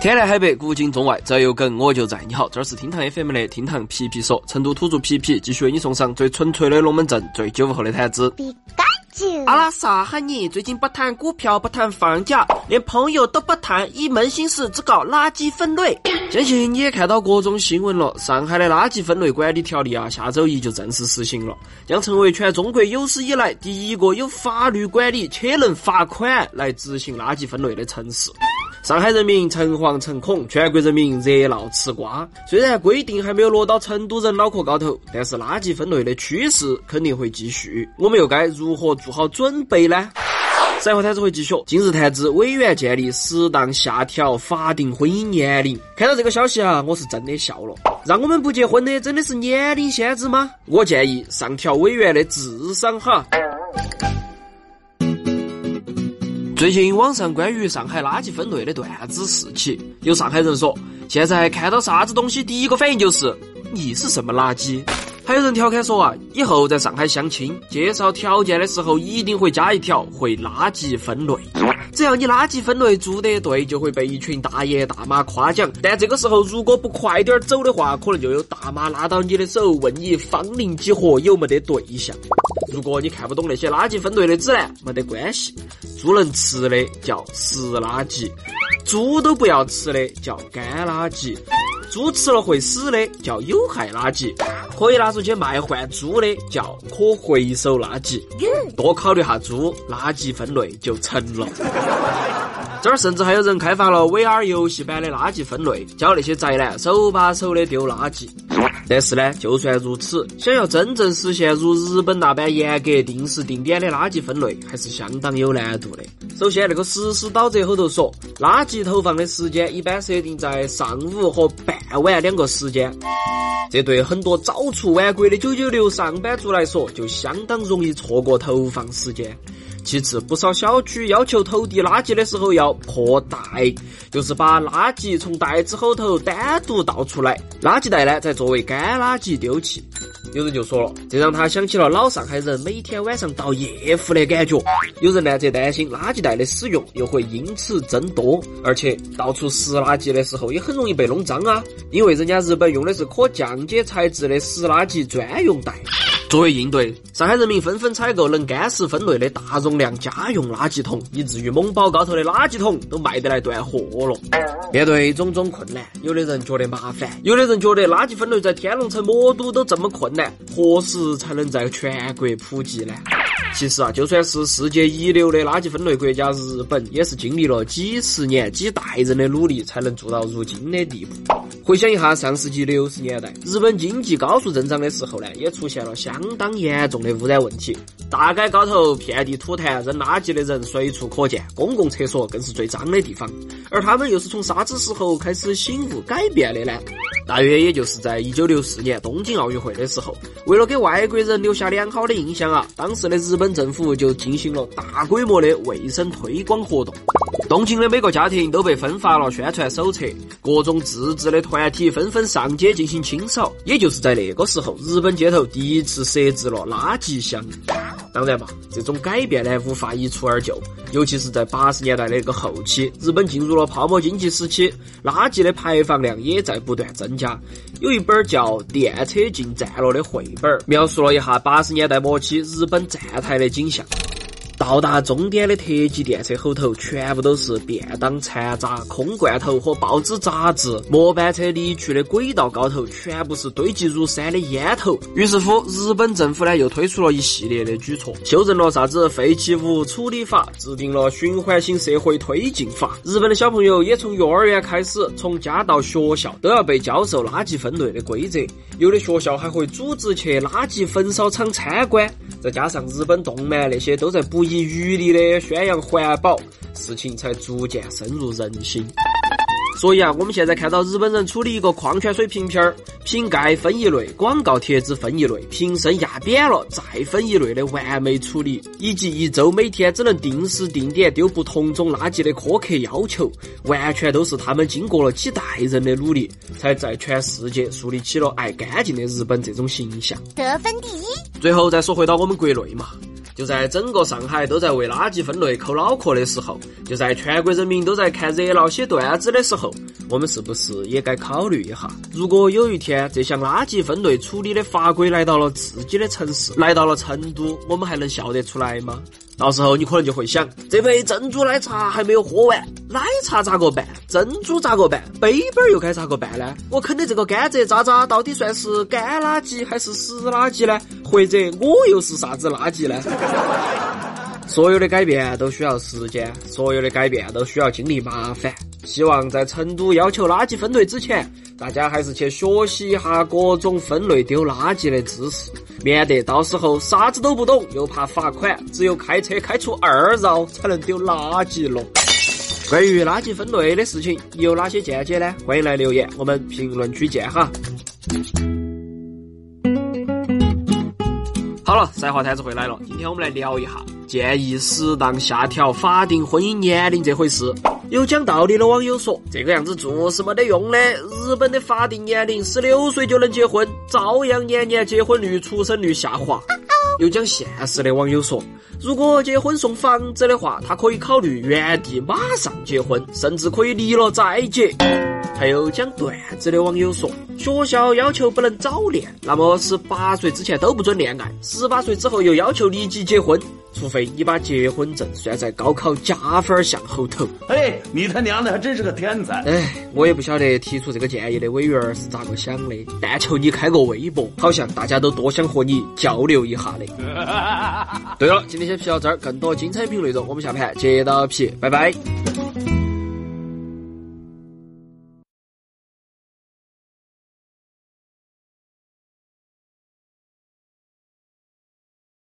天南海北，古今中外，只要有梗，我就在。你好，这儿是厅堂 FM 的厅堂皮皮说，成都土著皮皮继续为你送上最纯粹的龙门阵，最酒后的谈资。阿拉啥喊你？最近不谈股票，不谈房价，连朋友都不谈，一门心思只搞垃圾分类。相信你也看到各种新闻了，上海的垃圾分类管理条例啊，下周一就正式实行了，将成为全中国有史以来第一个有法律管理且能罚款来执行垃圾分类的城市。上海人民诚惶诚恐，全国人民热闹吃瓜。虽然规定还没有落到成都人脑壳高头，但是垃圾分类的趋势肯定会继续。我们又该如何做好准备呢？赛后谈子会继续。今日谈资，委员建议适当下调法定婚姻年龄。看到这个消息啊，我是真的笑了。让我们不结婚的真的是年龄限制吗？我建议上调委员的智商哈。最近网上关于上海垃圾分类的段子四起，有上海人说，现在看到啥子东西第一个反应就是你是什么垃圾。还有人调侃说啊，以后在上海相亲介绍条件的时候一定会加一条会垃圾分类，只要你垃圾分类做得对，就会被一群大爷大妈夸奖。但这个时候如果不快点走的话，可能就有大妈拉到你的手问你芳龄几何有没得对象。如果你看不懂那些垃圾分类的指南，没得关系。猪能吃的叫湿垃圾，猪都不要吃的叫干垃圾，猪吃了会死的叫有害垃圾，可以拿出去卖换猪的叫可回收垃圾。多考虑下猪，垃圾分类就成了。这儿甚至还有人开发了 VR 游戏版的垃圾分类，教那些宅男手把手的丢垃圾。但是呢，就算如此，想要真正实现如日本那般严格定时定点的垃圾分类，还是相当有难度的。首先，那个实施导则后头说，垃圾投放的时间一般设定在上午和傍晚两个时间，这对很多早出晚归的九九六上班族来说，就相当容易错过投放时间。其次，不少小区要求投递垃圾的时候要破袋，就是把垃圾从袋子后头单独倒出来，垃圾袋呢再作为干垃圾丢弃。有人就说了，这让他想起了老上海人每天晚上倒夜壶的感觉。有人呢则担心垃圾袋的使用又会因此增多，而且倒出湿垃圾的时候也很容易被弄脏啊，因为人家日本用的是可降解材质的湿垃圾专用袋。作为应对，上海人民纷纷采购能干湿分类的大容量家用垃圾桶，以至于某宝高头的垃圾桶都卖得来断货了。面对种种困难，有的人觉得麻烦，有的人觉得垃圾分类在天龙城魔都都这么困难，何时才能在全国普及呢？其实啊，就算是世界一流的垃圾分类国家日本，也是经历了几十年、几代人的努力，才能做到如今的地步。回想一下上世纪六十年代，日本经济高速增长的时候呢，也出现了相当严重的污染问题。大街高头遍地吐痰、扔垃圾的人随处可见，公共厕所更是最脏的地方。而他们又是从啥子时候开始醒悟改变的呢？大约也就是在一九六四年东京奥运会的时候，为了给外国人留下良好的印象啊，当时的日本政府就进行了大规模的卫生推广活动。东京的每个家庭都被分发了宣传手册，各种自治的团体纷纷上街进行清扫。也就是在那个时候，日本街头第一次设置了垃圾箱。当然嘛，这种改变呢无法一蹴而就，尤其是在八十年代的一个后期，日本进入了泡沫经济时期，垃圾的排放量也在不断增加。有一本叫《电车进站了》的绘本，描述了一下八十年代末期日本站台的景象。到达终点的特急电车后头，全部都是便当残渣、空罐头和报纸杂志；末班车离去的轨道高头，全部是堆积如山的烟头。于是乎，日本政府呢又推出了一系列的举措，修正了啥子废弃物处理法，制定了循环型社会推进法。日本的小朋友也从幼儿园开始，从家到学校都要被教授垃圾分类的规则。有的学校还会组织去垃圾焚烧厂参观。再加上日本动漫那些都在补遗余力的宣扬环保，事情才逐渐深入人心。所以啊，我们现在看到日本人处理一个矿泉水瓶瓶儿，瓶盖分一类，广告贴纸分一类，瓶身压扁了再分一类的完美处理，以及一周每天只能定时定点丢不同种垃圾的苛刻要求，完全都是他们经过了几代人的努力，才在全世界树立起了爱干净的日本这种形象。得分第一。最后再说回到我们国内嘛。就在整个上海都在为垃圾分类抠脑壳的时候，就在全国人民都在看热闹写段子的时候，我们是不是也该考虑一下？如果有一天这项垃圾分类处理的法规来到了自己的城市，来到了成都，我们还能笑得出来吗？到时候你可能就会想，这杯珍珠奶茶还没有喝完，奶茶咋个办？珍珠咋个办？杯杯又该咋个办呢？我啃的这个甘蔗渣渣到底算是干垃圾还是湿垃圾呢？或者我又是啥子垃圾呢？所有的改变都需要时间，所有的改变都需要经历麻烦。希望在成都要求垃圾分类之前，大家还是去学习一下各种分类丢垃圾的知识，免得到时候啥子都不懂，又怕罚款，只有开车开出二绕才能丢垃圾了。关于垃圾分类的事情，有哪些见解呢？欢迎来留言，我们评论区见哈。好了，赛华摊子回来了，今天我们来聊一下建议适当下调法定婚姻年龄这回事。有讲道理的网友说，这个样子做是没得用的。日本的法定年龄十六岁就能结婚，照样年年结婚率、出生率下滑。有讲现实的网友说，如果结婚送房子的话，他可以考虑原地马上结婚，甚至可以离了再结。还有讲段子的网友说，学校要求不能早恋，那么十八岁之前都不准恋爱，十八岁之后又要求立即结婚，除非你把结婚证算在高考加分项后头。哎，你他娘的还真是个天才！哎，我也不晓得提出这个建议的委员是咋个想的，但求你开个微博，好像大家都多想和你交流一下的。对了，今天先皮到这儿，更多精彩评论内容，我们下盘接到皮，拜拜。